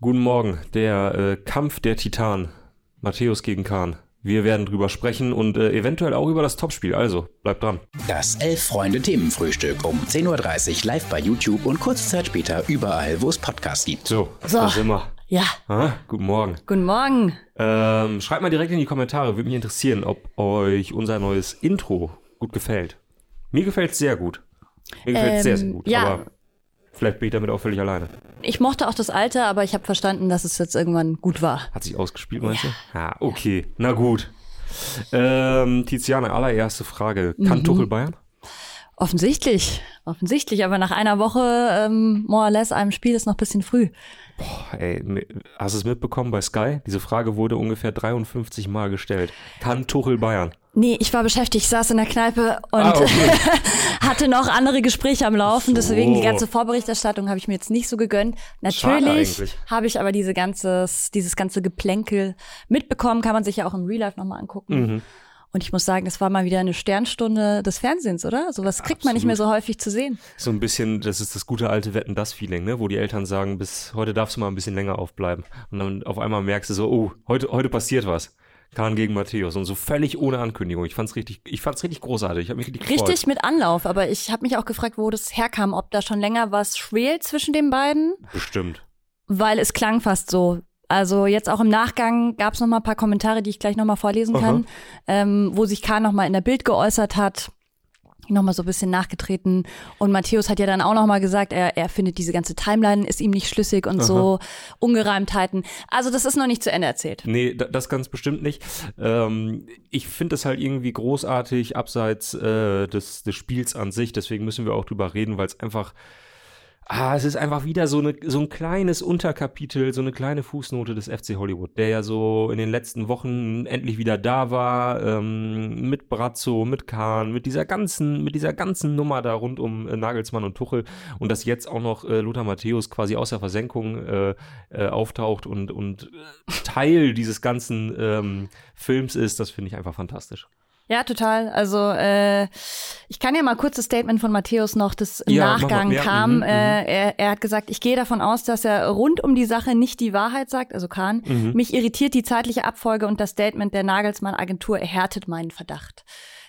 Guten Morgen. Der äh, Kampf der Titan. Matthäus gegen Kahn. Wir werden drüber sprechen und äh, eventuell auch über das Topspiel. Also, bleibt dran. Das Elf-Freunde-Themenfrühstück um 10.30 Uhr live bei YouTube und kurze Zeit später überall, wo es Podcasts gibt. So, So. da sind wir. Ja, Ah, guten Morgen. guten Morgen. Ähm, schreibt mal direkt in die Kommentare. Würde mich interessieren, ob euch unser neues Intro gut gefällt. Mir gefällt es sehr gut. Mir gefällt es sehr, sehr Ähm, gut. ja. Vielleicht bin ich damit auch völlig alleine. Ich mochte auch das alte, aber ich habe verstanden, dass es jetzt irgendwann gut war. Hat sich ausgespielt, meinst du? Ja, okay. Na gut. Ähm, Tiziane, allererste Frage. Kann Mhm. Tuchel Bayern? Offensichtlich, offensichtlich, aber nach einer Woche, ähm, more or less, einem Spiel ist noch ein bisschen früh. Boah, ey, mi- hast du es mitbekommen bei Sky? Diese Frage wurde ungefähr 53 Mal gestellt. Kann Tuchel Bayern? Nee, ich war beschäftigt, ich saß in der Kneipe und Ah, okay. hatte noch andere Gespräche am Laufen, So. deswegen die ganze Vorberichterstattung habe ich mir jetzt nicht so gegönnt. Natürlich habe ich aber diese ganzes, dieses ganze Geplänkel mitbekommen, kann man sich ja auch im Real Life nochmal angucken. Mhm. Und ich muss sagen, das war mal wieder eine Sternstunde des Fernsehens, oder? Sowas kriegt man nicht mehr so häufig zu sehen. So ein bisschen, das ist das gute alte Wetten, das Feeling, ne? Wo die Eltern sagen, bis heute darfst du mal ein bisschen länger aufbleiben. Und dann auf einmal merkst du so, oh, heute, heute passiert was. Kahn gegen Matthäus und so völlig ohne Ankündigung. Ich fand's richtig, ich fand's richtig großartig. Ich habe mich richtig. Richtig mit Anlauf, aber ich habe mich auch gefragt, wo das herkam, ob da schon länger was schwelt zwischen den beiden, Bestimmt. weil es klang fast so. Also jetzt auch im Nachgang gab es noch mal ein paar Kommentare, die ich gleich noch mal vorlesen kann, ähm, wo sich Kahn noch mal in der Bild geäußert hat, noch mal so ein bisschen nachgetreten und Matthäus hat ja dann auch noch mal gesagt, er, er findet diese ganze Timeline ist ihm nicht schlüssig und so Ungereimtheiten. Also das ist noch nicht zu Ende erzählt. Nee, da- das ganz bestimmt nicht. Ähm, ich finde es halt irgendwie großartig, abseits äh, des, des Spiels an sich. Deswegen müssen wir auch drüber reden, weil es einfach. Ah, es ist einfach wieder so, eine, so ein kleines Unterkapitel, so eine kleine Fußnote des FC Hollywood, der ja so in den letzten Wochen endlich wieder da war, ähm, mit Brazzo, mit Kahn, mit dieser ganzen, mit dieser ganzen Nummer da rund um äh, Nagelsmann und Tuchel und dass jetzt auch noch äh, Lothar Matthäus quasi aus der Versenkung äh, äh, auftaucht und, und äh, Teil dieses ganzen ähm, Films ist, das finde ich einfach fantastisch. Ja, total. Also äh, ich kann ja mal kurz das Statement von Matthäus noch, das im Ja, Nachgang. Ja, kam. mhm, äh, er, er hat gesagt, ich gehe davon aus, dass er rund um die Sache nicht die Wahrheit sagt, also Kahn. Mhm. Mich irritiert die zeitliche Abfolge und das Statement der Nagelsmann-Agentur erhärtet meinen Verdacht.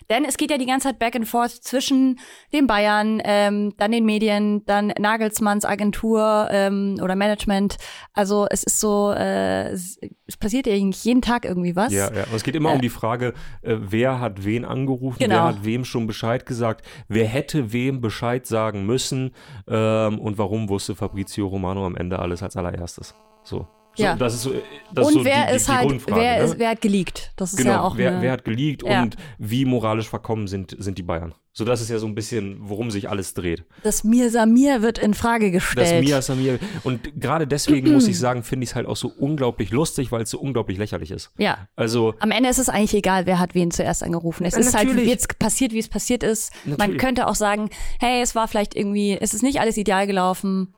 Denn es geht ja die ganze Zeit back and forth zwischen den Bayern, ähm, dann den Medien, dann Nagelsmanns Agentur ähm, oder Management. Also es ist so, äh, es passiert ja eigentlich jeden Tag irgendwie was. Ja, ja. Und es geht immer um die Frage, äh, wer hat wen angerufen, Genau. wer hat wem schon Bescheid gesagt, wer hätte wem Bescheid sagen müssen ähm, und warum wusste Fabrizio Romano am Ende alles als allererstes. So. So Ja. Das ist so, das und ist so wer die, die, ist die halt, wer, ne? ist, wer hat geleakt? Das ist genau, ja auch wer, eine, wer hat geleakt Ja. und wie moralisch verkommen sind, sind die Bayern. So, das ist ja so ein bisschen, worum sich alles dreht. Das Mir Samir wird in Frage Das gestellt. Mia Samir. Und gerade deswegen muss ich sagen, finde ich es halt auch so unglaublich lustig, weil es so unglaublich lächerlich ist. ja. Also, Am Ende ist es eigentlich egal, wer hat wen zuerst angerufen. Es ist halt natürlich. jetzt passiert, wie es passiert ist. Man Natürlich. könnte auch sagen, hey, es war vielleicht irgendwie, es ist nicht alles ideal gelaufen.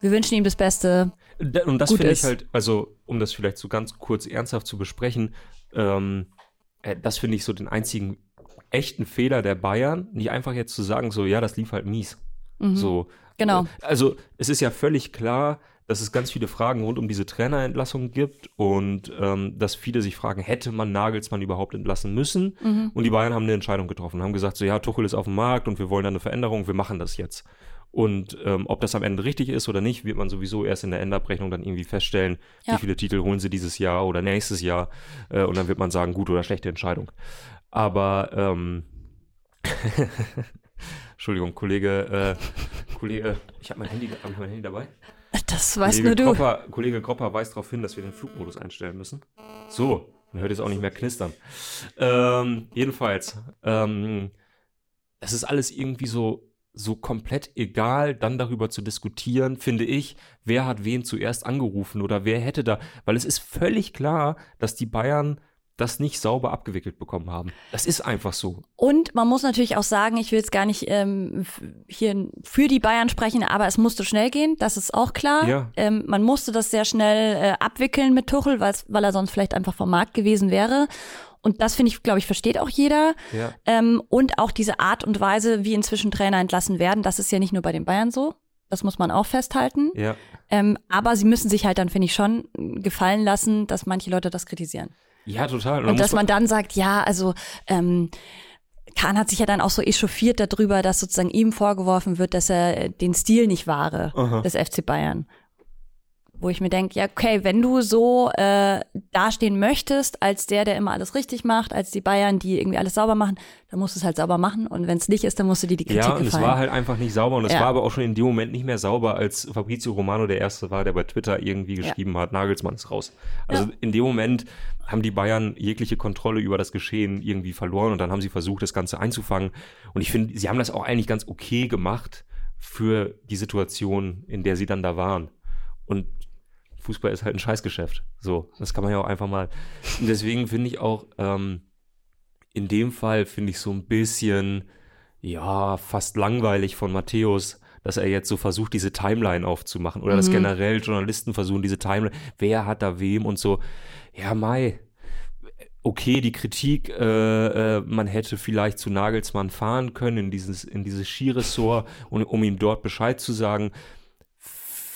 Wir wünschen ihm das Beste. Und das finde ich halt, also um das vielleicht so ganz kurz ernsthaft zu besprechen, ähm, äh, das finde ich so den einzigen echten Fehler der Bayern, nicht einfach jetzt zu sagen, so ja, das lief halt mies. So. Genau. Äh, Also es ist ja völlig klar, dass es ganz viele Fragen rund um diese Trainerentlassung gibt und ähm, dass viele sich fragen, hätte man Nagelsmann überhaupt entlassen müssen? Mhm. Und die Bayern haben eine Entscheidung getroffen, haben gesagt, so ja, Tuchel ist auf dem Markt und wir wollen da eine Veränderung, wir machen das jetzt. Und ähm, ob das am Ende richtig ist oder nicht, wird man sowieso erst in der Endabrechnung dann irgendwie feststellen, Ja. wie viele Titel holen sie dieses Jahr oder nächstes Jahr. Äh, und dann wird man sagen, gute oder schlechte Entscheidung. Aber ähm, Entschuldigung, Kollege, äh, Kollege, ich habe mein Handy, hab ich mein Handy dabei? Das weißt Kollege nur du. Kropper, Kollege Kropper weist darauf hin, dass wir den Flugmodus einstellen müssen. So, man hört jetzt auch nicht mehr knistern. Ähm, jedenfalls, ähm, es ist alles irgendwie so, so komplett egal, dann darüber zu diskutieren, finde ich, wer hat wen zuerst angerufen oder wer hätte da, weil es ist völlig klar, dass die Bayern das nicht sauber abgewickelt bekommen haben. Das ist einfach so. Und man muss natürlich auch sagen, ich will jetzt gar nicht ähm, hier für die Bayern sprechen, aber es musste schnell gehen, das ist auch klar. Ja. Ähm, man musste das sehr schnell äh, abwickeln mit Tuchel, weil er sonst vielleicht einfach vom Markt gewesen wäre. Und das finde ich, glaube ich, versteht auch jeder. Ja. Ähm, und auch diese Art und Weise, wie inzwischen Trainer entlassen werden, das ist ja nicht nur bei den Bayern so. Das muss man auch festhalten. Ja. Ähm, aber sie müssen sich halt dann, finde ich, schon gefallen lassen, dass manche Leute das kritisieren. Ja, total. Und, und dass man dann sagt, ja, also ähm, Kahn hat sich ja dann auch so echauffiert darüber, dass sozusagen ihm vorgeworfen wird, dass er den Stil nicht wahre Aha. des FC Bayern wo ich mir denke, ja, okay, wenn du so äh, dastehen möchtest, als der, der immer alles richtig macht, als die Bayern, die irgendwie alles sauber machen, dann musst du es halt sauber machen. Und wenn es nicht ist, dann musst du dir die Kritik Ja, und gefallen. es war halt einfach nicht sauber. Und es ja. war aber auch schon in dem Moment nicht mehr sauber, als Fabrizio Romano der Erste war, der bei Twitter irgendwie geschrieben ja. hat, Nagelsmann ist raus. Also ja. in dem Moment haben die Bayern jegliche Kontrolle über das Geschehen irgendwie verloren und dann haben sie versucht, das Ganze einzufangen. Und ich finde, sie haben das auch eigentlich ganz okay gemacht für die Situation, in der sie dann da waren. Und Fußball ist halt ein Scheißgeschäft. So, das kann man ja auch einfach mal. Und deswegen finde ich auch, ähm, in dem Fall finde ich so ein bisschen, ja, fast langweilig von Matthäus, dass er jetzt so versucht, diese Timeline aufzumachen. Oder mhm. dass generell Journalisten versuchen, diese Timeline, wer hat da wem und so. Ja, Mai. Okay, die Kritik, äh, äh, man hätte vielleicht zu Nagelsmann fahren können in dieses, in dieses Skiressort, um, um ihm dort Bescheid zu sagen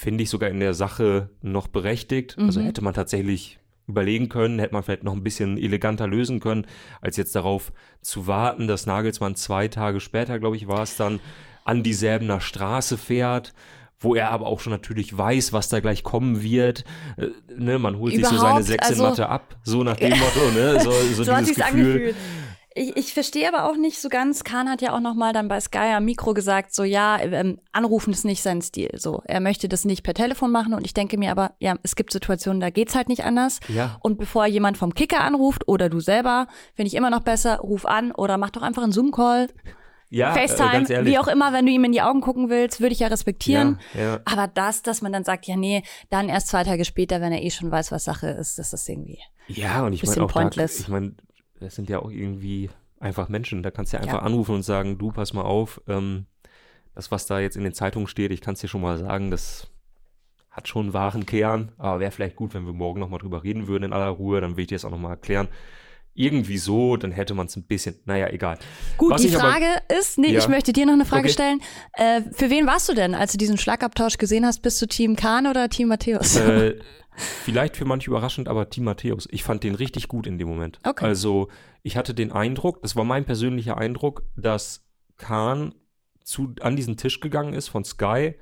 finde ich sogar in der Sache noch berechtigt. Also mhm. Also hätte man tatsächlich überlegen können, hätte man vielleicht noch ein bisschen eleganter lösen können, als jetzt darauf zu warten, dass Nagelsmann zwei Tage später, glaube ich, war es dann, an die Säbener Straße fährt wo er aber auch schon natürlich weiß, was da gleich kommen wird. Äh, ne, man holt Überhaupt, sich so seine Sechs also, Mathe ab, so nach dem Motto, ne? So, so, so dieses Gefühl. Angefühlt. Ich, ich verstehe aber auch nicht so ganz. Kahn hat ja auch noch mal dann bei Sky am Mikro gesagt, so ja, ähm, anrufen ist nicht sein Stil. So, er möchte das nicht per Telefon machen und ich denke mir aber, ja, es gibt Situationen, da geht's halt nicht anders. Ja. Und bevor jemand vom Kicker anruft oder du selber, finde ich immer noch besser, ruf an oder mach doch einfach einen Zoom-Call. Ja, äh, FaceTime, äh, wie auch immer, wenn du ihm in die Augen gucken willst, würde ich ja respektieren. Ja, ja. Aber das, dass man dann sagt, ja, nee, dann erst zwei Tage später, wenn er eh schon weiß, was Sache ist, das ist irgendwie. Ja, und ich meine auch, da, ich meine, das sind ja auch irgendwie einfach Menschen. Da kannst du ja einfach ja. anrufen und sagen, du, pass mal auf, ähm, das, was da jetzt in den Zeitungen steht, ich kann es dir schon mal sagen, das hat schon einen wahren Kern, aber wäre vielleicht gut, wenn wir morgen nochmal drüber reden würden in aller Ruhe, dann will ich dir das auch nochmal erklären. Irgendwie so, dann hätte man es ein bisschen, naja, egal. Gut, was die Frage aber, ist, nee, ja. ich möchte dir noch eine Frage okay. stellen. Äh, für wen warst du denn, als du diesen Schlagabtausch gesehen hast? Bist du Team Kahn oder Team Matthäus? Äh, Vielleicht für manche überraschend, aber Team Matthäus, ich fand den richtig gut in dem Moment. Okay. Also ich hatte den Eindruck, das war mein persönlicher Eindruck, dass Kahn zu, an diesen Tisch gegangen ist von Sky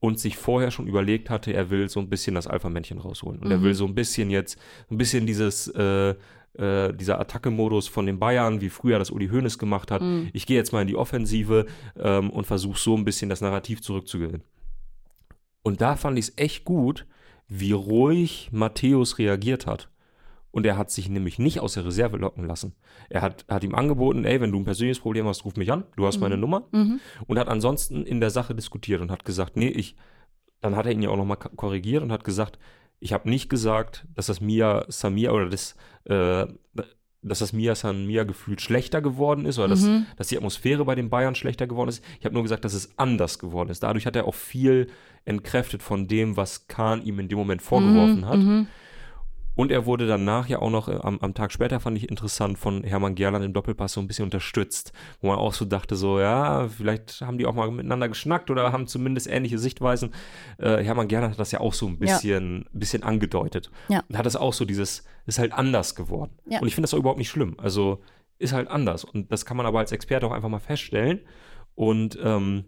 und sich vorher schon überlegt hatte, er will so ein bisschen das Alpha-Männchen rausholen. Und mhm. er will so ein bisschen jetzt, ein bisschen dieses, äh, äh, dieser Attacke-Modus von den Bayern, wie früher das Uli Hoeneß gemacht hat. Mhm. Ich gehe jetzt mal in die Offensive ähm, und versuche so ein bisschen das Narrativ zurückzugewinnen. Und da fand ich es echt gut, wie ruhig Matthäus reagiert hat. Und er hat sich nämlich nicht aus der Reserve locken lassen. Er hat, hat ihm angeboten, ey, wenn du ein persönliches Problem hast, ruf mich an, du hast mhm. meine Nummer. Mhm. Und hat ansonsten in der Sache diskutiert und hat gesagt, nee, ich, dann hat er ihn ja auch nochmal korrigiert und hat gesagt, ich habe nicht gesagt, dass das Mia Samir oder das, äh, dass das Mia San Mia gefühlt schlechter geworden ist oder mhm. dass, dass die Atmosphäre bei den Bayern schlechter geworden ist. Ich habe nur gesagt, dass es anders geworden ist. Dadurch hat er auch viel entkräftet von dem, was Kahn ihm in dem Moment vorgeworfen mhm, hat. Mhm. Und er wurde danach ja auch noch äh, am, am, Tag später, fand ich interessant, von Hermann Gerland im Doppelpass so ein bisschen unterstützt, wo man auch so dachte, so, ja, vielleicht haben die auch mal miteinander geschnackt oder haben zumindest ähnliche Sichtweisen. Äh, Hermann Gerland hat das ja auch so ein bisschen, ja. bisschen angedeutet. Ja. Und hat das auch so dieses, ist halt anders geworden. Ja. Und ich finde das auch überhaupt nicht schlimm. Also ist halt anders. Und das kann man aber als Experte auch einfach mal feststellen. Und ähm,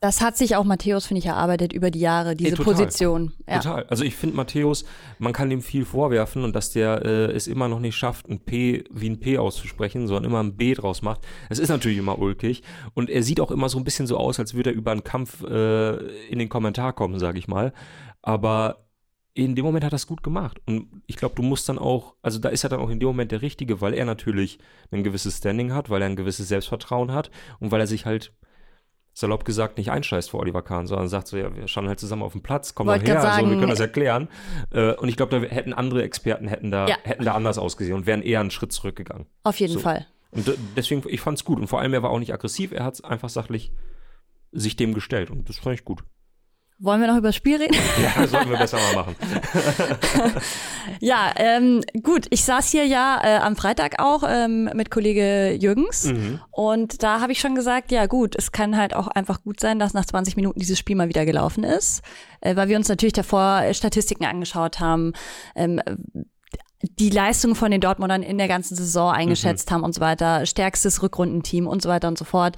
das hat sich auch Matthäus, finde ich, erarbeitet über die Jahre, diese Ey, total, Position. Ja. Total. Also ich finde Matthäus, man kann ihm viel vorwerfen und dass der äh, es immer noch nicht schafft, ein P wie ein P auszusprechen, sondern immer ein B draus macht. Es ist natürlich immer ulkig. Und er sieht auch immer so ein bisschen so aus, als würde er über einen Kampf äh, in den Kommentar kommen, sage ich mal. Aber in dem Moment hat er es gut gemacht. Und ich glaube, du musst dann auch, also da ist er dann auch in dem Moment der Richtige, weil er natürlich ein gewisses Standing hat, weil er ein gewisses Selbstvertrauen hat und weil er sich halt salopp gesagt nicht einscheißt vor Oliver Kahn, sondern sagt so, ja, wir schauen halt zusammen auf den Platz, komm mal her, sagen, so, wir können das erklären. Äh, und ich glaube, da hätten andere Experten hätten da, ja. hätten da anders ausgesehen und wären eher einen Schritt zurückgegangen. Auf jeden so. Fall. Und deswegen, ich fand es gut. Und vor allem, er war auch nicht aggressiv, er hat es einfach sachlich sich dem gestellt. Und das fand ich gut. Wollen wir noch über das Spiel reden? Ja, sollten wir besser mal machen. ja, ähm, gut. Ich saß hier ja äh, am Freitag auch ähm, mit Kollege Jürgens mhm. und da habe ich schon gesagt, ja gut, es kann halt auch einfach gut sein, dass nach 20 Minuten dieses Spiel mal wieder gelaufen ist, äh, weil wir uns natürlich davor Statistiken angeschaut haben. Ähm, die Leistung von den Dortmundern in der ganzen Saison eingeschätzt mhm. haben und so weiter, stärkstes Rückrundenteam und so weiter und so fort.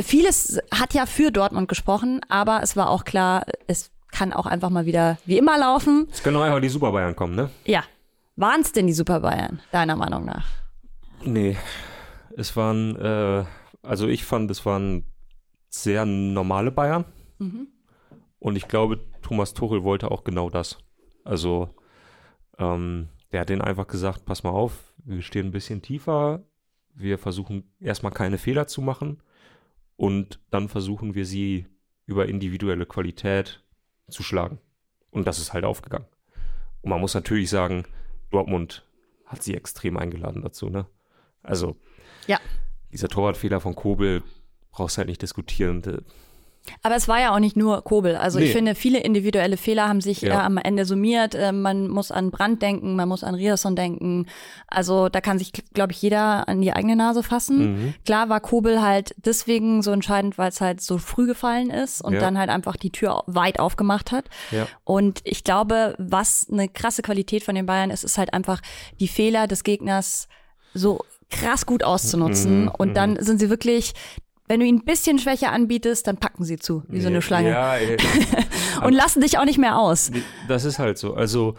Vieles hat ja für Dortmund gesprochen, aber es war auch klar, es kann auch einfach mal wieder wie immer laufen. Es können auch einfach die Super Bayern kommen, ne? Ja. Waren es denn die Super Bayern, deiner Meinung nach? Nee. Es waren, äh, also ich fand, es waren sehr normale Bayern. Mhm. Und ich glaube, Thomas Tuchel wollte auch genau das. Also, ähm, der hat denen einfach gesagt, pass mal auf, wir stehen ein bisschen tiefer, wir versuchen erstmal keine Fehler zu machen und dann versuchen wir sie über individuelle Qualität zu schlagen. Und das ist halt aufgegangen. Und man muss natürlich sagen, Dortmund hat sie extrem eingeladen dazu, ne? Also, ja. dieser Torwartfehler von Kobel brauchst halt nicht diskutieren. Aber es war ja auch nicht nur Kobel. Also nee. ich finde, viele individuelle Fehler haben sich ja. äh, am Ende summiert. Äh, man muss an Brand denken, man muss an Riasson denken. Also da kann sich, glaube ich, jeder an die eigene Nase fassen. Mhm. Klar war Kobel halt deswegen so entscheidend, weil es halt so früh gefallen ist und ja. dann halt einfach die Tür weit aufgemacht hat. Ja. Und ich glaube, was eine krasse Qualität von den Bayern ist, ist halt einfach die Fehler des Gegners so krass gut auszunutzen. Mhm, und dann mhm. sind sie wirklich wenn du ihnen ein bisschen Schwäche anbietest, dann packen sie zu, wie so eine Schlange. Ja, ja. und lassen dich auch nicht mehr aus. Das ist halt so. Also,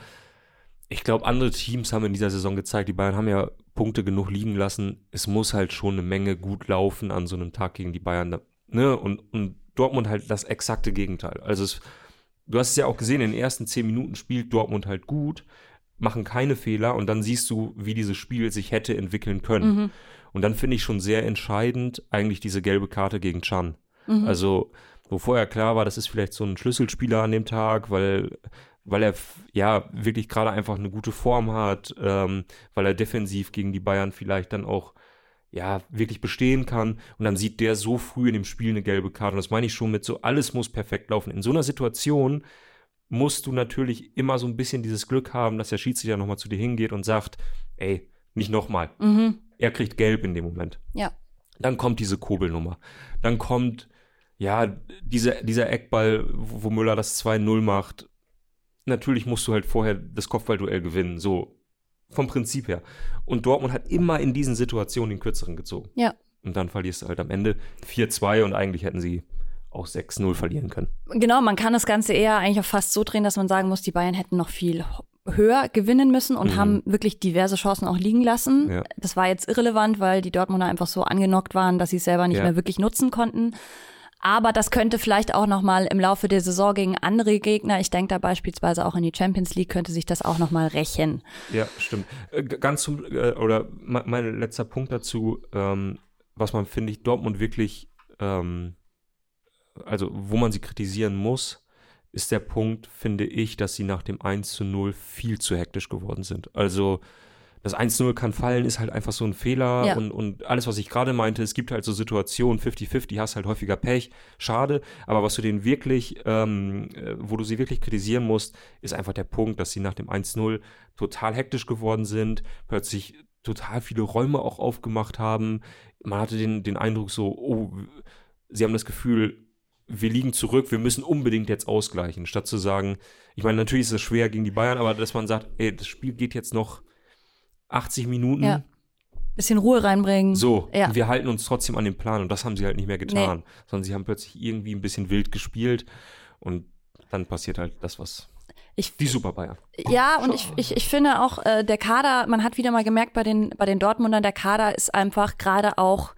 ich glaube, andere Teams haben in dieser Saison gezeigt, die Bayern haben ja Punkte genug liegen lassen. Es muss halt schon eine Menge gut laufen an so einem Tag gegen die Bayern. Ne? Und, und Dortmund halt das exakte Gegenteil. Also, es, du hast es ja auch gesehen, in den ersten zehn Minuten spielt Dortmund halt gut, machen keine Fehler und dann siehst du, wie dieses Spiel sich hätte entwickeln können. Mhm. Und dann finde ich schon sehr entscheidend eigentlich diese gelbe Karte gegen Chan. Mhm. Also, wo vorher klar war, das ist vielleicht so ein Schlüsselspieler an dem Tag, weil, weil er ja wirklich gerade einfach eine gute Form hat, ähm, weil er defensiv gegen die Bayern vielleicht dann auch ja, wirklich bestehen kann. Und dann sieht der so früh in dem Spiel eine gelbe Karte. Und das meine ich schon mit so, alles muss perfekt laufen. In so einer Situation musst du natürlich immer so ein bisschen dieses Glück haben, dass der Schiedsrichter nochmal zu dir hingeht und sagt, ey, nicht nochmal. Mhm. Er kriegt gelb in dem Moment. Ja. Dann kommt diese Kobelnummer. Dann kommt, ja, diese, dieser Eckball, wo Müller das 2-0 macht. Natürlich musst du halt vorher das Kopfballduell gewinnen, so vom Prinzip her. Und Dortmund hat immer in diesen Situationen den kürzeren gezogen. Ja. Und dann verlierst du halt am Ende 4-2 und eigentlich hätten sie auch 6-0 verlieren können. Genau, man kann das Ganze eher eigentlich auch fast so drehen, dass man sagen muss, die Bayern hätten noch viel höher gewinnen müssen und mhm. haben wirklich diverse Chancen auch liegen lassen. Ja. Das war jetzt irrelevant, weil die Dortmunder einfach so angenockt waren, dass sie es selber nicht ja. mehr wirklich nutzen konnten. Aber das könnte vielleicht auch noch mal im Laufe der Saison gegen andere Gegner, ich denke da beispielsweise auch in die Champions League, könnte sich das auch noch mal rächen. Ja, stimmt. Äh, ganz zum, äh, oder mein letzter Punkt dazu, ähm, was man, finde ich, Dortmund wirklich, ähm, also wo man sie kritisieren muss, ist der Punkt, finde ich, dass sie nach dem 1 zu 0 viel zu hektisch geworden sind. Also das 1-0 kann fallen, ist halt einfach so ein Fehler ja. und, und alles, was ich gerade meinte, es gibt halt so Situationen, 50-50, hast halt häufiger Pech, schade, aber was du denen wirklich, ähm, äh, wo du sie wirklich kritisieren musst, ist einfach der Punkt, dass sie nach dem 1-0 total hektisch geworden sind, plötzlich total viele Räume auch aufgemacht haben. Man hatte den, den Eindruck so, oh, sie haben das Gefühl, wir liegen zurück, wir müssen unbedingt jetzt ausgleichen, statt zu sagen, ich meine, natürlich ist es schwer gegen die Bayern, aber dass man sagt, ey, das Spiel geht jetzt noch 80 Minuten. Ja. Bisschen Ruhe reinbringen. So, ja. wir halten uns trotzdem an den Plan und das haben sie halt nicht mehr getan, nee. sondern sie haben plötzlich irgendwie ein bisschen wild gespielt und dann passiert halt das, was ich, die Super Bayern. Ja, und ich, ich, ich finde auch, äh, der Kader, man hat wieder mal gemerkt bei den, bei den Dortmundern, der Kader ist einfach gerade auch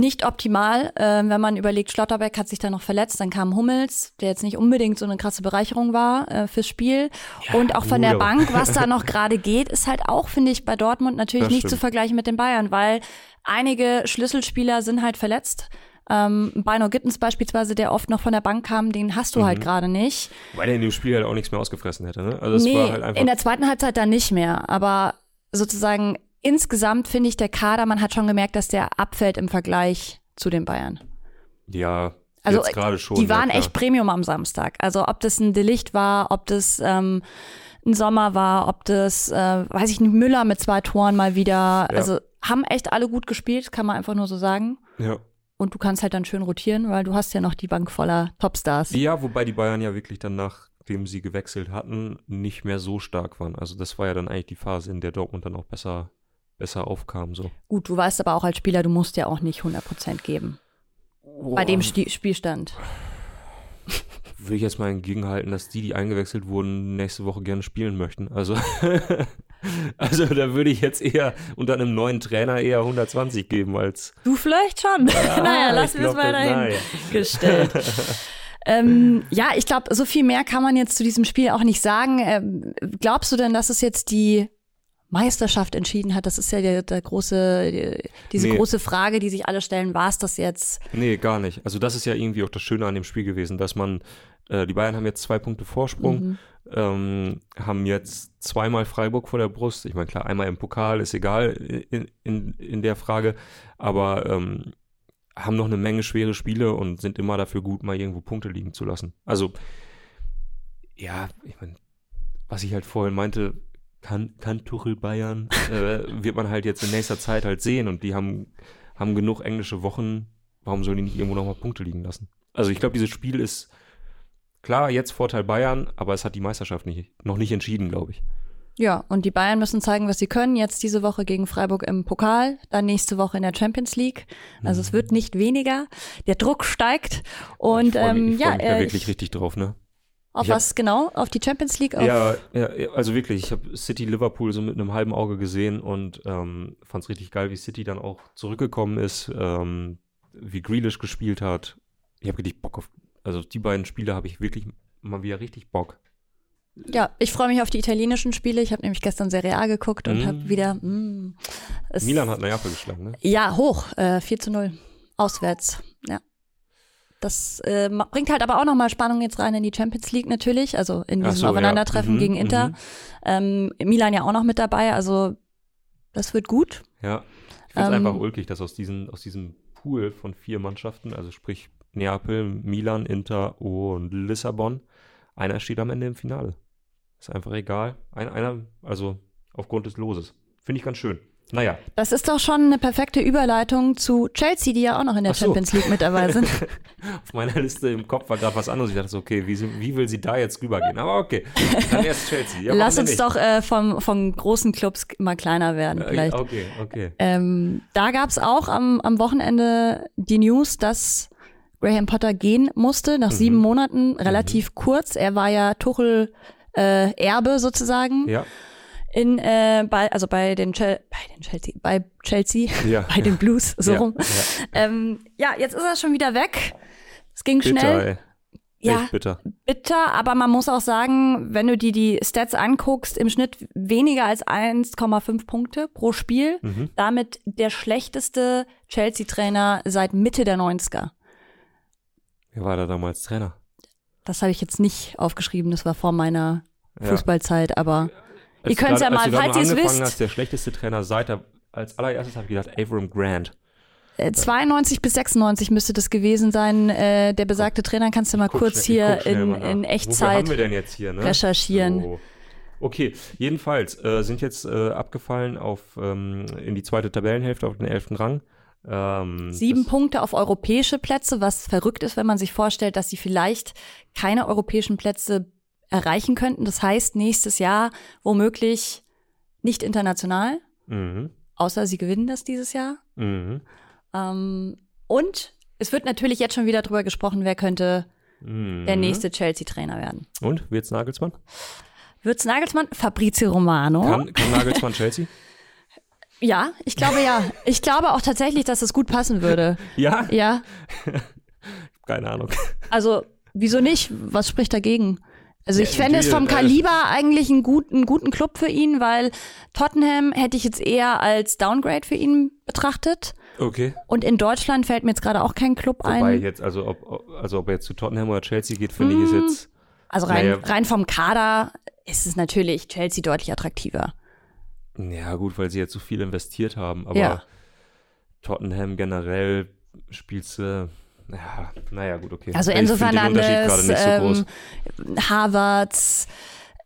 nicht optimal, äh, wenn man überlegt, Schlotterbeck hat sich da noch verletzt, dann kam Hummels, der jetzt nicht unbedingt so eine krasse Bereicherung war äh, fürs Spiel. Ja, und auch von der Bank, was da noch gerade geht, ist halt auch, finde ich, bei Dortmund natürlich das nicht stimmt. zu vergleichen mit den Bayern, weil einige Schlüsselspieler sind halt verletzt. Ähm, Bino Gittens beispielsweise, der oft noch von der Bank kam, den hast du halt mhm. halt gerade nicht. Weil er in dem Spiel halt auch nichts mehr ausgefressen hätte, ne? Also nee, war halt einfach in der zweiten Halbzeit dann nicht mehr, aber sozusagen insgesamt finde ich der Kader, man hat schon gemerkt, dass der abfällt im Vergleich zu den Bayern. Ja. Also gerade schon, die ja, waren klar. echt Premium am Samstag. Also ob das ein Delicht war, ob das ähm, ein Sommer war, ob das, äh, weiß ich nicht, Müller mit zwei Toren mal wieder. Also haben echt alle gut gespielt, kann man einfach nur so sagen. Ja. Und du kannst halt dann schön rotieren, weil du hast ja noch die Bank voller Topstars. ja, wobei die Bayern ja wirklich dann nachdem sie gewechselt hatten, nicht mehr so stark waren. Also das war ja dann eigentlich die Phase, in der Dortmund dann auch besser, besser aufkam. So. Gut, du weißt aber auch als Spieler, du musst ja auch nicht 100% geben. Bei dem Sti Spielstand. Will ich jetzt mal entgegenhalten, dass die, die eingewechselt wurden, nächste Woche gerne spielen möchten. Also, also da würde ich jetzt eher unter einem neuen Trainer eher 120 geben als. Du vielleicht schon. naja, Ah, lassen wir es mal dahin naja. gestellt. ähm, ja, ich glaube, so viel mehr kann man jetzt zu diesem Spiel auch nicht sagen. Ähm, glaubst du denn, dass es jetzt die Meisterschaft entschieden hat? Das ist ja der, der große, die, diese Nee. große Frage, die sich alle stellen. War es das jetzt? Nee, gar nicht. Also das ist ja irgendwie auch das Schöne an dem Spiel gewesen, dass man, äh, die Bayern haben jetzt zwei Punkte Vorsprung, Mhm. ähm, haben jetzt zweimal Freiburg vor der Brust. Ich meine, klar, einmal im Pokal ist egal in, in, in der Frage, aber ähm, haben noch eine Menge schwere Spiele und sind immer dafür gut, mal irgendwo Punkte liegen zu lassen. Also, ja, ich meine, was ich halt vorhin meinte, kann, kann Tuchel Bayern, äh, wird man halt jetzt in nächster Zeit halt sehen und die haben, haben genug englische Wochen, warum sollen die nicht irgendwo nochmal Punkte liegen lassen? Also ich glaube, dieses Spiel ist klar, jetzt Vorteil Bayern, aber es hat die Meisterschaft nicht, noch nicht entschieden, glaube ich. Ja, und die Bayern müssen zeigen, was sie können. Jetzt diese Woche gegen Freiburg im Pokal, dann nächste Woche in der Champions League. Also es wird nicht weniger. Der Druck steigt. Und ich mich, ähm, ich freu ja, mich da äh, wirklich richtig drauf, ne? Auf ich hab- was genau? Auf die Champions League? Ja, ja, also wirklich, ich habe City Liverpool so mit einem halben Auge gesehen und ähm, fand es richtig geil, wie City dann auch zurückgekommen ist, ähm, wie Grealish gespielt hat. Ich habe richtig Bock auf, also auf die beiden Spiele habe ich wirklich mal wieder richtig Bock. Ja, ich freue mich auf die italienischen Spiele. Ich habe nämlich gestern Serie A geguckt und Mm. habe wieder. Mm, Milan hat Neapel geschlagen, ne? Ja, hoch. Äh, 4 zu 0. Auswärts. Ja. Das äh, bringt halt aber auch nochmal Spannung jetzt rein in die Champions League natürlich. Also in diesem so, ja. Aufeinandertreffen Mhm, gegen Inter. mhm. Ähm, Milan ja auch noch mit dabei. Also das wird gut. Ja, ich finde es Ähm, einfach ulkig, dass aus, diesen, aus diesem Pool von vier Mannschaften, also sprich Neapel, Milan, Inter und Lissabon, einer steht am Ende im Finale. Ist einfach egal. Ein, einer, also aufgrund des Loses. Finde ich ganz schön. Naja, Das ist doch schon eine perfekte Überleitung zu Chelsea, die ja auch noch in der so. Champions League mit dabei sind. auf meiner Liste im Kopf war gerade was anderes. Ich dachte so, okay, wie, wie will sie da jetzt rübergehen? Aber okay, dann erst Chelsea. Ja, Lass uns doch äh, vom, von großen Clubs mal kleiner werden, nicht? vielleicht. Äh, Okay, okay. Ähm, da gab es auch am, am Wochenende die News, dass Graham Potter gehen musste, nach sieben Mhm. Monaten, relativ kurz. Er war ja Tuchel äh, Erbe sozusagen Ja, in äh, bei also bei den Chel bei den Chelsea bei Chelsea Ja. bei den Blues so ja, rum. Ja. Ähm, ja, jetzt ist er schon wieder weg. Es ging Bitter, schnell. ey. Ja, Echt bitter. bitter, aber man muss auch sagen, wenn du dir die Stats anguckst, im Schnitt weniger als 1,5 Punkte pro Spiel. Mhm. Damit der schlechteste Chelsea-Trainer seit Mitte der 90er. Wer war da damals Trainer? Das habe ich jetzt nicht aufgeschrieben, das war vor meiner. Fußballzeit, aber Ihr könnt's du ja mal, falls ihr's angefangen wisst. Hast, der schlechteste Trainer seit als allererstes habe ich gedacht, Avram Grant. äh, 92 bis 96 müsste das gewesen sein. Äh, der besagte Trainer kannst du mal Guck kurz hier in, in Echtzeit haben wir denn jetzt hier, ne? recherchieren. So. Okay, jedenfalls äh, sind jetzt äh, abgefallen auf ähm, in die zweite Tabellenhälfte auf den elften Rang. Ähm, Sieben Punkte auf europäische Plätze, was verrückt ist, wenn man sich vorstellt, dass sie vielleicht keine europäischen Plätze erreichen könnten. Das heißt, nächstes Jahr womöglich nicht international, Mhm, außer sie gewinnen das dieses Jahr. mhm, Ähm, und es wird natürlich jetzt schon wieder drüber gesprochen, wer könnte mhm. der nächste Chelsea-Trainer werden. Und wird's Nagelsmann? Wird's Nagelsmann? Fabrizio Romano? Kann, kann Nagelsmann Chelsea? Ja, ich glaube ja. Ich glaube auch tatsächlich, dass das gut passen würde. Ja? Ja, Keine Ahnung. also wieso nicht? Was spricht dagegen? Also ich Ja, fände es vom äh, Kaliber eigentlich einen guten, guten Club für ihn, weil Tottenham hätte ich jetzt eher als Downgrade für ihn betrachtet. Okay. Und in Deutschland fällt mir jetzt gerade auch kein Club Wobei ein. jetzt, also ob, also ob er jetzt zu Tottenham oder Chelsea geht, finde ich ist jetzt. Also rein, naja. rein vom Kader ist es natürlich Chelsea deutlich attraktiver. Ja, gut, weil sie jetzt so viel investiert haben, aber Ja. Tottenham generell spielst du Ja, naja, gut, okay. Also Enzo Fernandes, nicht so groß. ähm, Havertz,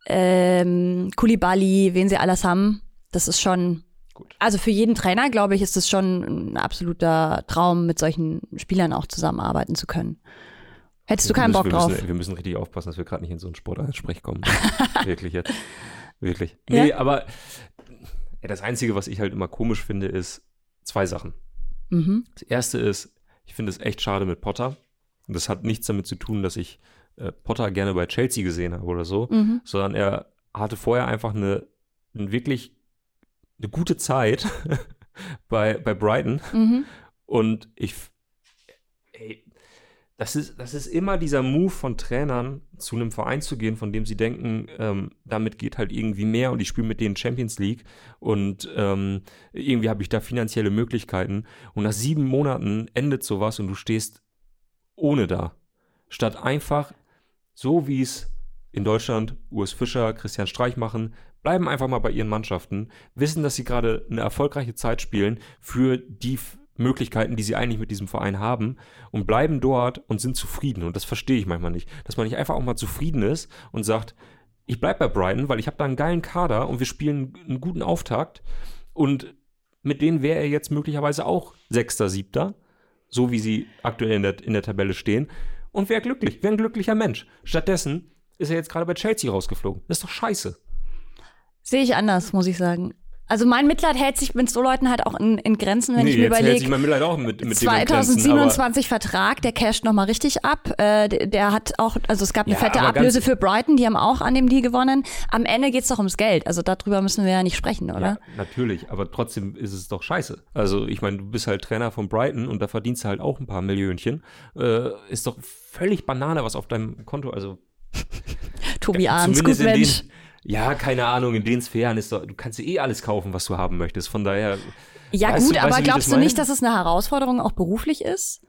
ähm, Kulibali, wen sie alles haben, das ist schon. Gut. Also für jeden Trainer, glaube ich, ist es schon ein absoluter Traum, mit solchen Spielern auch zusammenarbeiten zu können. Hättest du Wir keinen müssen- Bock wir drauf? Müssen, wir müssen richtig aufpassen, dass wir gerade nicht in so einen Sportansprech kommen. Wirklich jetzt. Wirklich. Ja? Nee, aber ja, das Einzige, was ich halt immer komisch finde, ist zwei Sachen. Mhm. Das erste ist, ich finde es echt schade mit Potter. Und das hat nichts damit zu tun, dass ich äh, Potter gerne bei Chelsea gesehen habe oder so, Mhm. sondern er hatte vorher einfach eine, eine wirklich eine gute Zeit bei, bei Brighton. Mhm. Und ich, das ist, das ist immer dieser Move von Trainern, zu einem Verein zu gehen, von dem sie denken, ähm, damit geht halt irgendwie mehr und ich spiele mit denen Champions League und ähm, irgendwie habe ich da finanzielle Möglichkeiten. Und nach sieben Monaten endet sowas und du stehst ohne da. Statt einfach, so wie es in Deutschland Urs Fischer, Christian Streich machen, bleiben einfach mal bei ihren Mannschaften, wissen, dass sie gerade eine erfolgreiche Zeit spielen für die Möglichkeiten, die sie eigentlich mit diesem Verein haben und bleiben dort und sind zufrieden. Und das verstehe ich manchmal nicht. Dass man nicht einfach auch mal zufrieden ist und sagt, ich bleibe bei Brighton, weil ich habe da einen geilen Kader und wir spielen einen guten Auftakt und mit denen wäre er jetzt möglicherweise auch Sechster, Siebter, so wie sie aktuell in der, in der Tabelle stehen und wäre glücklich, wäre ein glücklicher Mensch. Stattdessen ist er jetzt gerade bei Chelsea rausgeflogen. Das ist doch scheiße. Sehe ich anders, muss ich sagen. Also mein Mitleid hält sich mit so Leuten halt auch in, in Grenzen, wenn ich mir jetzt hält sich überlege. mein Mitleid auch mit, mit dem in Grenzen, aber- 2027 Vertrag, der casht nochmal richtig ab. Äh, der, der hat auch, also es gab eine Ja, fette Ablöse für Brighton, die haben auch an dem Deal gewonnen. Am Ende geht's doch ums Geld. Also darüber müssen wir ja nicht sprechen, oder? Ja, natürlich, aber trotzdem ist es doch scheiße. Also, ich meine, du bist halt Trainer von Brighton und da verdienst du halt auch ein paar Millionchen. Äh, ist doch völlig Banane, was auf deinem Konto, also Tobi Arns, gut Mensch. den, ja, keine Ahnung, in den Sphären ist doch, du kannst dir eh alles kaufen, was du haben möchtest. Von daher. Ja gut, du- aber ich glaubst das du nicht, meine? dass es eine Herausforderung auch beruflich ist?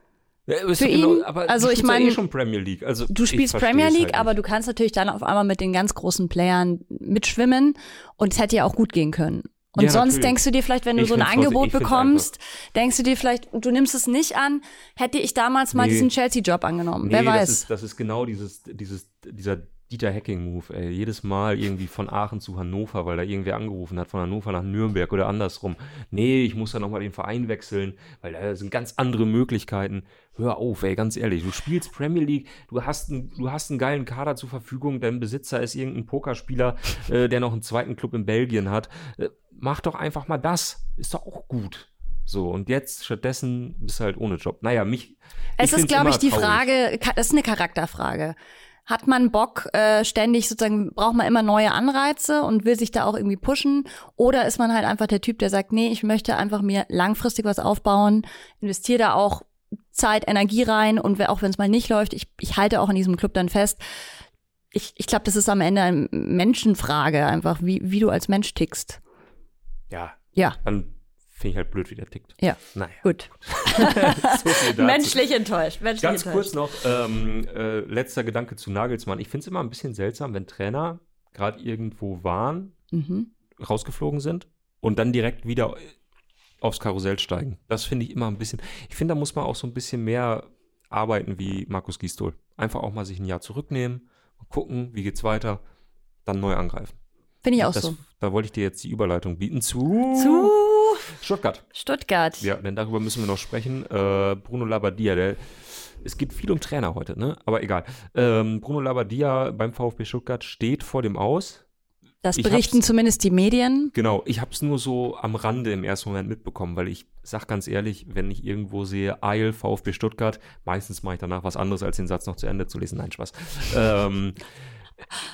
Ja, Für doch genau, ihn? aber Also ich spielst ja eh schon Premier League. Also Du spielst Premier League, halt aber du kannst natürlich dann auf einmal mit den ganz großen Playern mitschwimmen und es hätte ja auch gut gehen können. Und Ja, sonst natürlich. denkst du dir vielleicht, wenn du Ich so ein Angebot bekommst, denkst du dir vielleicht, du nimmst es nicht an, hätte ich damals mal Nee. diesen Chelsea-Job angenommen. Nee, Wer Das weiß. ist, das ist genau dieses, dieses, dieser Dieter Hacking-Move, ey. Jedes Mal irgendwie von Aachen zu Hannover, weil da irgendwer angerufen hat, von Hannover nach Nürnberg oder andersrum. Nee, ich muss da nochmal den Verein wechseln, weil da sind ganz andere Möglichkeiten. Hör auf, ey, ganz ehrlich. Du spielst Premier League, du hast, einen, du hast einen geilen Kader zur Verfügung, dein Besitzer ist irgendein Pokerspieler, äh, der noch einen zweiten Club in Belgien hat. Äh, mach doch einfach mal das. Ist doch auch gut. So, und jetzt stattdessen bist du halt ohne Job. Naja, mich. Es ist, glaube ich, die traurig. Frage, das ist eine Charakterfrage. Hat man Bock, äh, ständig sozusagen, braucht man immer neue Anreize und will sich da auch irgendwie pushen? Oder ist man halt einfach der Typ, der sagt, nee, ich möchte einfach mir langfristig was aufbauen, investiere da auch Zeit, Energie rein und auch wenn es mal nicht läuft, ich, ich halte auch in diesem Club dann fest. Ich, ich glaube, das ist am Ende eine Menschenfrage, einfach, wie, wie du als Mensch tickst. Ja, Ja, dann finde ich halt blöd, wie der tickt. ja, Naja, gut. so. Menschlich enttäuscht. Menschlich Ganz enttäuscht. kurz noch, ähm, äh, letzter Gedanke zu Nagelsmann. Ich finde es immer ein bisschen seltsam, wenn Trainer gerade irgendwo waren, Mhm. rausgeflogen sind und dann direkt wieder aufs Karussell steigen. Das finde ich immer ein bisschen. Ich finde, da muss man auch so ein bisschen mehr arbeiten wie Markus Gistol. Einfach auch mal sich ein Jahr zurücknehmen, gucken, wie geht's weiter, dann neu angreifen. Finde ich auch das, so. Da wollte ich dir jetzt die Überleitung bieten zu, Zu Stuttgart. Stuttgart. Ja, denn darüber müssen wir noch sprechen. Äh, Bruno Labbadia, der, es geht viel um Trainer heute, ne? Aber egal. Ähm, Bruno Labbadia beim VfB Stuttgart steht vor dem Aus. Das Ich berichten zumindest die Medien. Genau, ich habe es nur so am Rande im ersten Moment mitbekommen, weil ich sag ganz ehrlich, wenn ich irgendwo sehe, Eil, VfB Stuttgart, meistens mache ich danach was anderes, als den Satz noch zu Ende zu lesen. Nein, Spaß. ähm,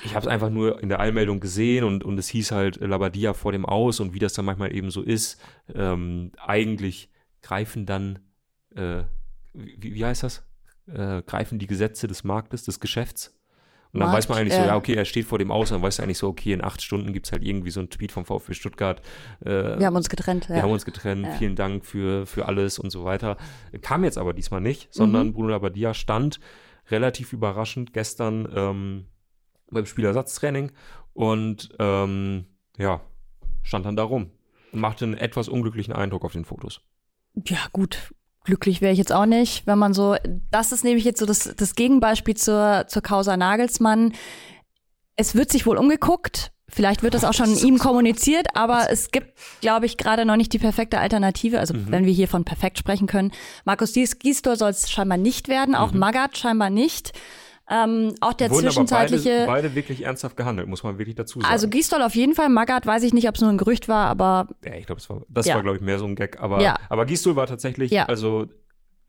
ich habe es einfach nur in der Eilmeldung gesehen und, und es hieß halt Labadia vor dem Aus und wie das dann manchmal eben so ist. Ähm, eigentlich greifen dann, äh, wie, wie heißt das? Äh, greifen die Gesetze des Marktes, des Geschäfts. Und dann Markt, weiß man eigentlich so, ja. ja, okay, er steht vor dem Aus, und dann weiß er eigentlich so, okay, in acht Stunden gibt es halt irgendwie so einen Tweet vom VfB Stuttgart. Äh, Wir haben uns getrennt. wir Ja. haben uns getrennt, Ja. vielen Dank für, für alles und so weiter. Kam jetzt aber diesmal nicht, sondern Mhm. Bruno Labbadia stand relativ überraschend gestern ähm, beim Spielersatztraining und ähm, ja, stand dann da rum und machte einen etwas unglücklichen Eindruck auf den Fotos. ja, gut. glücklich wäre ich jetzt auch nicht, wenn man so, das ist nämlich jetzt so das, das Gegenbeispiel zur, zur Causa Nagelsmann. Es wird sich wohl umgeguckt. Vielleicht wird das auch schon ihm kommuniziert, aber es gibt, glaube ich, gerade noch nicht die perfekte Alternative. Also mhm. wenn wir hier von perfekt sprechen können. Markus Gisdol soll es scheinbar nicht werden, auch mhm. Magath scheinbar nicht. Ähm, auch der Wurden zwischenzeitliche. Aber beide, beide wirklich ernsthaft gehandelt, muss man wirklich dazu sagen. Also Gisdol auf jeden Fall, Magath weiß ich nicht, ob es nur ein Gerücht war, aber. Ja, ich glaube, das war, das ja. war, glaube ich, mehr so ein Gag. Aber, ja. aber Gisdol war tatsächlich, ja. also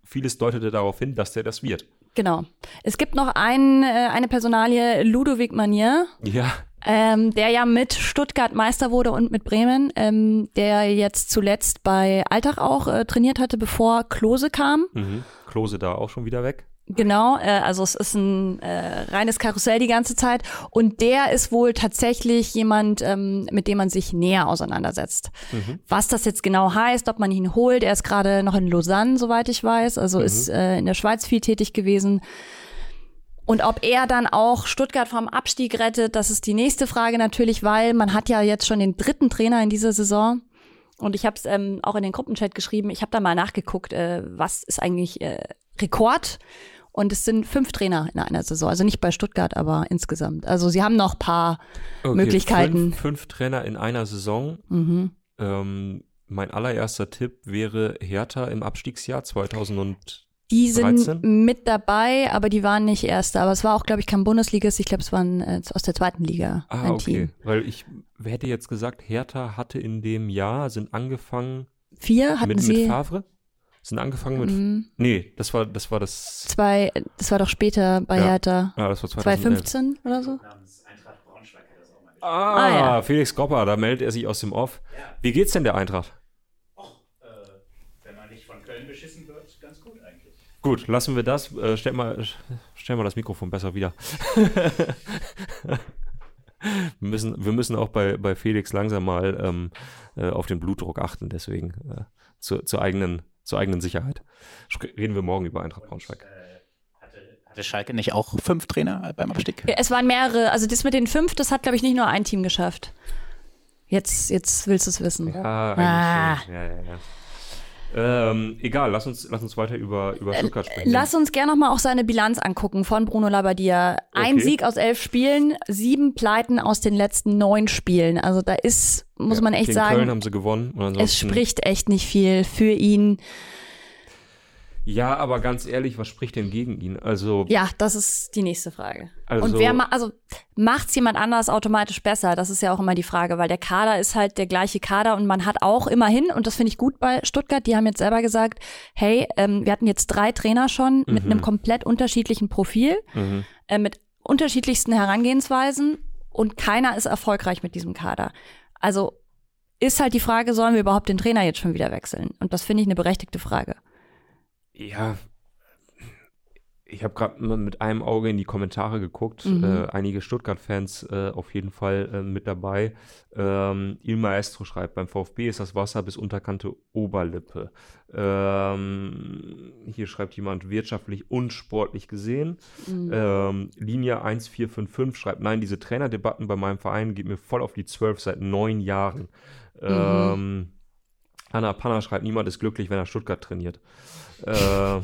vieles deutete darauf hin, dass der das wird. Genau. Es gibt noch ein, äh, eine Personalie, Ludovic Manier. Ja. Ähm, der ja mit Stuttgart Meister wurde und mit Bremen, ähm, der jetzt zuletzt bei Alltag auch äh, trainiert hatte, bevor Klose kam. Mhm. Klose da auch schon wieder weg. Genau, äh, also es ist ein äh, reines Karussell die ganze Zeit. Und der ist wohl tatsächlich jemand, ähm, mit dem man sich näher auseinandersetzt. Mhm. Was das jetzt genau heißt, ob man ihn holt, er ist gerade noch in Lausanne, soweit ich weiß, also mhm. ist äh, in der Schweiz viel tätig gewesen. Und ob er dann auch Stuttgart vom Abstieg rettet, das ist die nächste Frage natürlich, weil man hat ja jetzt schon den dritten Trainer in dieser Saison. Und ich habe es ähm, auch in den Gruppenchat geschrieben. Ich habe da mal nachgeguckt, äh, was ist eigentlich äh, Rekord und es sind fünf Trainer in einer Saison. Also nicht bei Stuttgart, aber insgesamt. Also sie haben noch paar okay, Möglichkeiten. Fünf, fünf, Trainer in einer Saison. Mhm. Ähm, mein allererster Tipp wäre Hertha im Abstiegsjahr 2000 die sind mit dabei, aber die waren nicht Erster. Aber es war auch, glaube ich, kein Bundesligist. Ich glaube, es waren äh, aus der zweiten Liga ah, ein okay. Team. Weil ich hätte jetzt gesagt, Hertha hatte in dem Jahr, sind angefangen Vier hatten mit, sie. Mit Favre? Sind angefangen mit. Mhm. Nee, das war das war das. Zwei, das war doch später bei ja. Hertha. Ja, das war 2015 oder so. Ah, ah ja. Felix Gropper, da meldet er sich aus dem Off. Ja. Wie geht's denn der Eintracht? Och, äh, wenn man nicht von Köln beschissen wird, ganz gut eigentlich. Gut, lassen wir das. Äh, stell, mal, stell mal das Mikrofon besser wieder. wir, müssen, wir müssen auch bei, bei Felix langsam mal ähm, äh, auf den Blutdruck achten, deswegen äh, zu, zur eigenen zur eigenen Sicherheit. Reden wir morgen über Eintracht Braunschweig. Äh, hatte Schalke nicht auch fünf Trainer beim Abstieg? Es waren mehrere. Also das mit den fünf, das hat, glaube ich, nicht nur ein Team geschafft. Jetzt, jetzt willst du es wissen. Ja, ah. ja, ja, ja. Ähm, egal, lass uns, lass uns weiter über, über äh, Stuttgart sprechen. Lass uns gerne nochmal auch seine Bilanz angucken von Bruno Labbadia. Ein okay. Sieg aus elf Spielen, sieben Pleiten aus den letzten neun Spielen. Also da ist, muss ja, man echt sagen. Köln haben sie gewonnen. es spricht echt nicht viel für ihn. Ja, aber ganz ehrlich, was spricht denn gegen ihn? Also ja, das ist die nächste Frage. Also, und wer ma also macht's jemand anders automatisch besser? Das ist ja auch immer die Frage, weil der Kader ist halt der gleiche Kader und man hat auch immerhin und das finde ich gut bei Stuttgart. Die haben jetzt selber gesagt, hey, ähm, wir hatten jetzt drei Trainer schon mhm. mit einem komplett unterschiedlichen Profil, mhm. äh, mit unterschiedlichsten Herangehensweisen und keiner ist erfolgreich mit diesem Kader. Also ist halt die Frage, sollen wir überhaupt den Trainer jetzt schon wieder wechseln? Und das finde ich eine berechtigte Frage. Ja, ich habe gerade mit einem Auge in die Kommentare geguckt. Mhm. Äh, einige Stuttgart-Fans äh, auf jeden Fall äh, mit dabei. Ähm, Il Maestro schreibt, beim VfB ist das Wasser bis unterkante Oberlippe. Ähm, hier schreibt jemand, wirtschaftlich und sportlich gesehen. Mhm. Ähm, Linie 1455 schreibt, nein, diese Trainerdebatten bei meinem Verein geht mir voll auf die 12 seit neun Jahren. Mhm. Ähm, Anna Panna schreibt, niemand ist glücklich, wenn er Stuttgart trainiert. Ähm,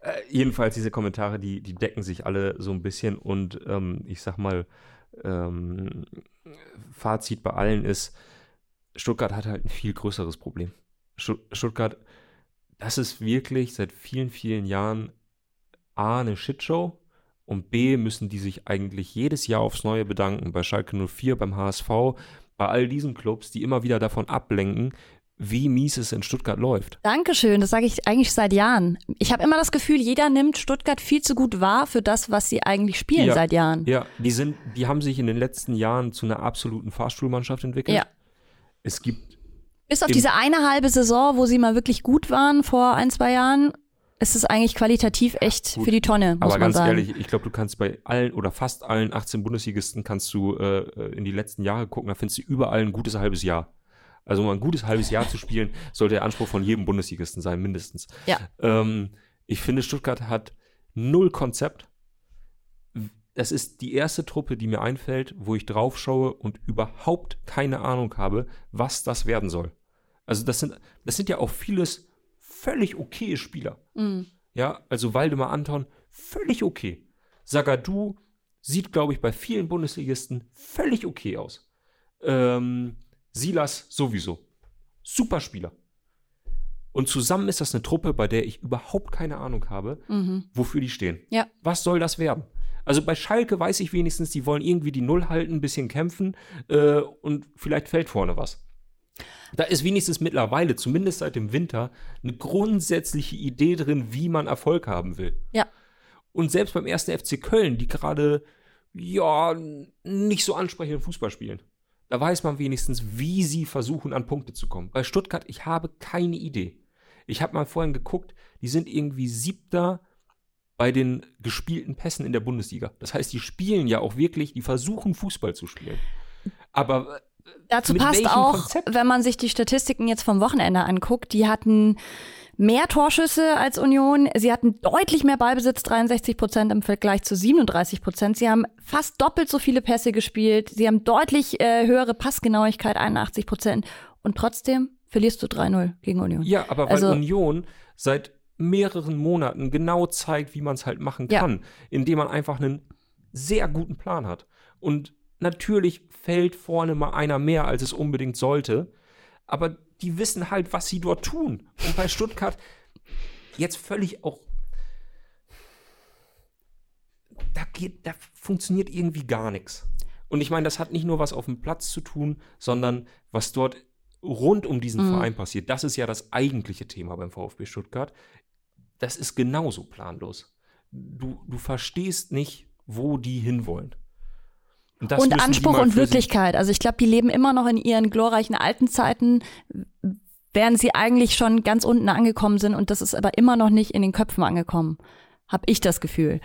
äh, jedenfalls diese Kommentare, die, die decken sich alle so ein bisschen und ähm, ich sag mal, ähm, Fazit bei allen ist, Stuttgart hat halt ein viel größeres Problem. Stuttgart, das ist wirklich seit vielen, vielen Jahren A, eine Shitshow und B, müssen die sich eigentlich jedes Jahr aufs Neue bedanken. Bei Schalke 04, beim HSV, bei all diesen Clubs, die immer wieder davon ablenken, wie mies es in Stuttgart läuft. Dankeschön, das sage ich eigentlich seit Jahren. Ich habe immer das Gefühl, jeder nimmt Stuttgart viel zu gut wahr für das, was sie eigentlich spielen ja, seit Jahren. Ja, die sind, die haben sich in den letzten Jahren zu einer absoluten Fahrstuhlmannschaft entwickelt. Ja. Es gibt bis auf diese eine halbe Saison, wo sie mal wirklich gut waren vor ein, zwei Jahren, ist es eigentlich qualitativ echt Gut, für die Tonne, muss aber man sagen. Ganz ehrlich, ich glaube, du kannst bei allen oder fast allen 18 Bundesligisten kannst du äh, in die letzten Jahre gucken, da findest du überall ein gutes halbes Jahr. Also um ein gutes halbes Jahr zu spielen, sollte der Anspruch von jedem Bundesligisten sein, mindestens. Ja. Ähm, ich finde, Stuttgart hat null Konzept. Das ist die erste Truppe, die mir einfällt, wo ich drauf schaue und überhaupt keine Ahnung habe, was das werden soll. Also das sind, das sind ja auch vieles völlig okay Spieler. Mhm. Ja, also Waldemar Anton, völlig okay. Sagadu sieht, glaube ich, bei vielen Bundesligisten völlig okay aus. Ähm, Silas sowieso. Super Spieler. Und zusammen ist das eine Truppe, bei der ich überhaupt keine Ahnung habe, Mhm. wofür die stehen. Ja. Was soll das werden? Also bei Schalke weiß ich wenigstens, die wollen irgendwie die Null halten, ein bisschen kämpfen äh, und vielleicht fällt vorne was. Da ist wenigstens mittlerweile, zumindest seit dem Winter, eine grundsätzliche Idee drin, wie man Erfolg haben will. Ja. Und selbst beim ersten FC Köln, die gerade, ja, nicht so ansprechenden Fußball spielen, da weiß man wenigstens, wie sie versuchen, an Punkte zu kommen. Bei Stuttgart, ich habe keine Idee. Ich habe mal vorhin geguckt, die sind irgendwie siebter bei den gespielten Pässen in der Bundesliga. Das heißt, die spielen ja auch wirklich, die versuchen Fußball zu spielen. Aber Dazu Mit passt auch, Konzept? wenn man sich die Statistiken jetzt vom Wochenende anguckt, die hatten mehr Torschüsse als Union. Sie hatten deutlich mehr Ballbesitz, 63 Prozent im Vergleich zu 37 Prozent. Sie haben fast doppelt so viele Pässe gespielt. Sie haben deutlich äh, höhere Passgenauigkeit, 81 Prozent. Und trotzdem verlierst du 3-0 gegen Union. Ja, aber weil Also- Union seit mehreren Monaten genau zeigt, wie man es halt machen Ja. kann, indem man einfach einen sehr guten Plan hat. Und natürlich fällt vorne mal einer mehr, als es unbedingt sollte, aber die wissen halt, was sie dort tun. Und bei Stuttgart jetzt völlig auch da geht, da funktioniert irgendwie gar nichts. Und ich meine, das hat nicht nur was auf dem Platz zu tun, sondern was dort rund um diesen Mhm. Verein passiert. Das ist ja das eigentliche Thema beim VfB Stuttgart. Das ist genauso planlos. Du, du verstehst nicht, wo die hinwollen. Und Anspruch und Wirklichkeit. Also ich glaube, die leben immer noch in ihren glorreichen alten Zeiten, während sie eigentlich schon ganz unten angekommen sind. Und das ist aber immer noch nicht in den Köpfen angekommen, habe ich das Gefühl.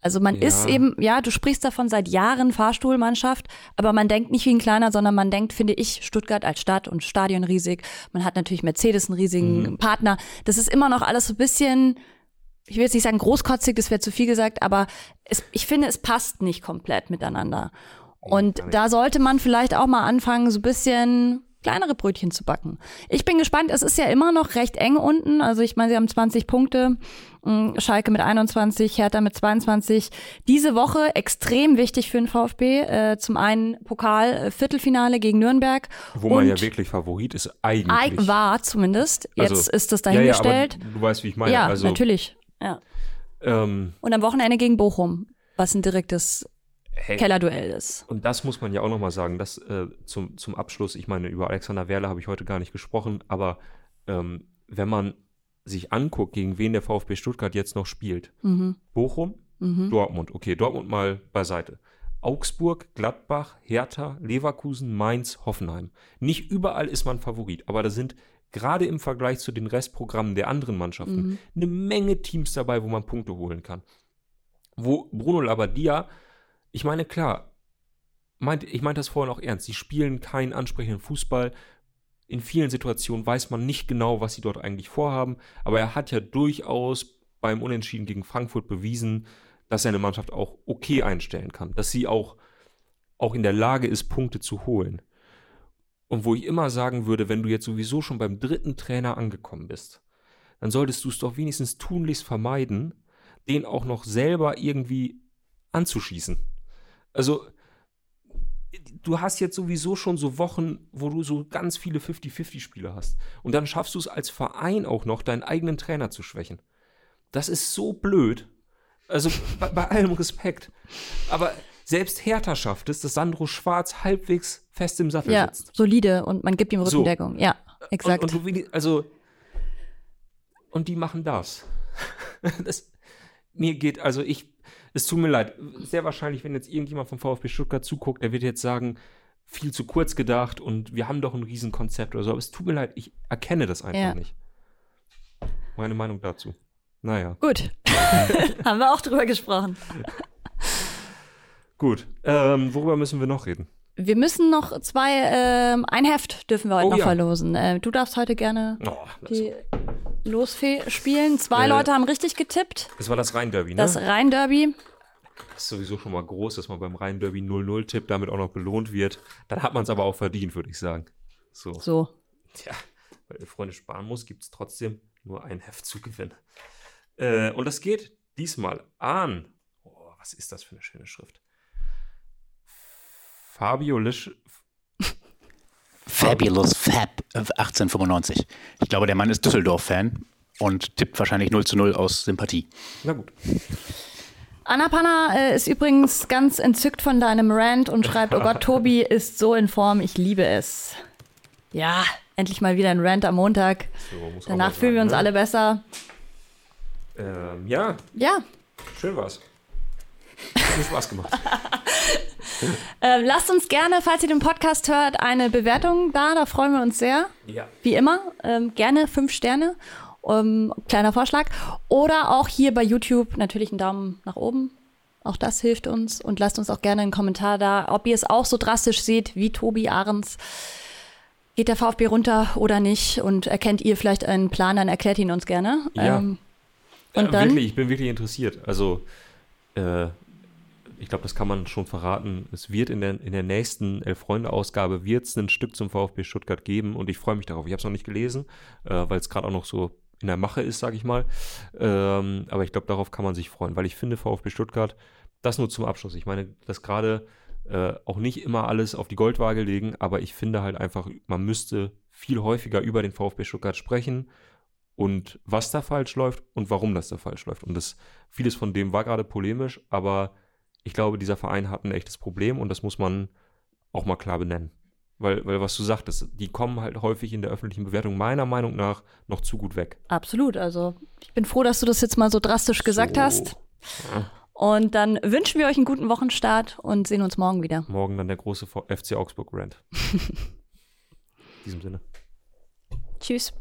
Also man Ja. ist eben, ja, du sprichst davon seit Jahren Fahrstuhlmannschaft, aber man denkt nicht wie ein kleiner, sondern man denkt, finde ich, Stuttgart als Stadt und Stadion riesig. Man hat natürlich Mercedes einen riesigen Mhm. Partner. Das ist immer noch alles so ein bisschen, ich will jetzt nicht sagen großkotzig, das wäre zu viel gesagt, aber es, ich finde, es passt nicht komplett miteinander. Und da sollte man vielleicht auch mal anfangen, so ein bisschen kleinere Brötchen zu backen. Ich bin gespannt, es ist ja immer noch recht eng unten. Also ich meine, sie haben 20 Punkte, mh, Schalke mit 21, Hertha mit 22. Diese Woche extrem wichtig für den VfB. Äh, zum einen Pokal Viertelfinale gegen Nürnberg. Wo man ja wirklich Favorit ist, Eig- eigentlich. war zumindest. Jetzt Also, ist das ja, ja, dahingestellt. aber du weißt, wie ich meine. Ja, also, natürlich. Ja. Ähm, Und am Wochenende gegen Bochum, was ein direktes hey, Kellerduell ist. Und das muss man ja auch nochmal sagen, das äh, zum, zum Abschluss, ich meine, über Alexander Werle habe ich heute gar nicht gesprochen, aber ähm, wenn man sich anguckt, gegen wen der VfB Stuttgart jetzt noch spielt, Mhm. Bochum, Mhm. Dortmund, okay, Dortmund mal beiseite. Augsburg, Gladbach, Hertha, Leverkusen, Mainz, Hoffenheim. Nicht überall ist man Favorit, aber da sind gerade im Vergleich zu den Restprogrammen der anderen Mannschaften Mhm. eine Menge Teams dabei, wo man Punkte holen kann. Wo Bruno Labbadia, ich meine, klar, meint, ich meinte das vorhin auch ernst, sie spielen keinen ansprechenden Fußball. In vielen Situationen weiß man nicht genau, was sie dort eigentlich vorhaben, aber er hat ja durchaus beim Unentschieden gegen Frankfurt bewiesen, dass er eine Mannschaft auch okay einstellen kann, dass sie auch, auch in der Lage ist, Punkte zu holen. Und wo ich immer sagen würde, wenn du jetzt sowieso schon beim dritten Trainer angekommen bist, dann solltest du es doch wenigstens tunlichst vermeiden, den auch noch selber irgendwie anzuschießen. Also, du hast jetzt sowieso schon so Wochen, wo du so ganz viele 50-50-Spieler hast. Und dann schaffst du es als Verein auch noch, deinen eigenen Trainer zu schwächen. Das ist so blöd. Also, bei, bei allem Respekt. Aber selbst Hertha schafft es, dass Sandro Schwarz halbwegs fest im Sattel Ja, sitzt. solide und man gibt ihm So. Rückendeckung. Ja, exakt. Und, und, also, und die machen das. das. Mir geht, also ich, es tut mir leid, sehr wahrscheinlich, wenn jetzt irgendjemand vom VfB Stuttgart zuguckt, der wird jetzt sagen, viel zu kurz gedacht und wir haben doch ein Riesenkonzept oder so, aber es tut mir leid, ich erkenne das einfach Ja. nicht. Meine Meinung dazu. Naja, Gut. Haben wir auch drüber gesprochen. gut. Ähm, worüber müssen wir noch reden? Wir müssen noch zwei, ähm, ein Heft dürfen wir heute Oh noch ja. verlosen. Äh, du darfst heute gerne Oh, die Losfee spielen. Zwei Äh, Leute haben richtig getippt. das war das Rhein-Derby, ne? Das Rhein-Derby. Das ist sowieso schon mal groß, dass man beim Rhein-Derby 0-0 tippt, damit auch noch belohnt wird. Dann hat man es aber auch verdient, würde ich sagen. So. So. Tja, weil ihr Freunde sparen muss, gibt es trotzdem nur ein Heft zu gewinnen. Äh, und das geht diesmal an. Oh, was ist das für eine schöne Schrift? Fabio Lisch. Fabulous Fab 1895. Ich glaube, der Mann ist Düsseldorf-Fan und tippt wahrscheinlich 0 zu 0 aus Sympathie. Na gut. Anna Panna äh, ist übrigens ganz entzückt von deinem Rant und schreibt, oh Gott, Tobi ist so in Form, ich liebe es. Ja, endlich mal wieder ein Rant am Montag. So, Danach fühlen wir uns ne? alle besser. Ähm, ja, Ja, schön war's. Hat mir Spaß gemacht. äh, lasst uns gerne, falls ihr den Podcast hört, eine Bewertung da, da freuen wir uns sehr. Ja. Wie immer, ähm, gerne fünf Sterne. Ähm, kleiner Vorschlag. Oder auch hier bei YouTube natürlich einen Daumen nach oben. Auch das hilft uns. Und lasst uns auch gerne einen Kommentar da, ob ihr es auch so drastisch seht wie Tobi Ahrens. Geht der VfB runter oder nicht? Und erkennt ihr vielleicht einen Plan, dann erklärt ihn uns gerne. Ja. Ähm, und äh, dann? Wirklich, ich bin wirklich interessiert. Also, äh, ich glaube, das kann man schon verraten. Es wird in der, in der nächsten Elf-Freunde-Ausgabe ein Stück zum VfB Stuttgart geben und ich freue mich darauf. Ich habe es noch nicht gelesen, äh, weil es gerade auch noch so in der Mache ist, sage ich mal. Ähm, aber ich glaube, darauf kann man sich freuen, weil ich finde, VfB Stuttgart, das nur zum Abschluss. Ich meine, das gerade äh, auch nicht immer alles auf die Goldwaage legen, aber ich finde halt einfach, man müsste viel häufiger über den VfB Stuttgart sprechen und was da falsch läuft und warum das da falsch läuft. Und das, vieles von dem war gerade polemisch, aber ich glaube, dieser Verein hat ein echtes Problem und das muss man auch mal klar benennen. Weil, weil was du sagtest, die kommen halt häufig in der öffentlichen Bewertung meiner Meinung nach noch zu gut weg. Absolut. Also ich bin froh, dass du das jetzt mal so drastisch gesagt So. hast. Ja. Und dann wünschen wir euch einen guten Wochenstart und sehen uns morgen wieder. Morgen dann der große FC Augsburg Rant. In diesem Sinne. Tschüss.